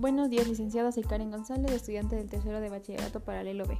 Buenos días, licenciada. Soy Karen González, estudiante del tercero de Bachillerato Paralelo B.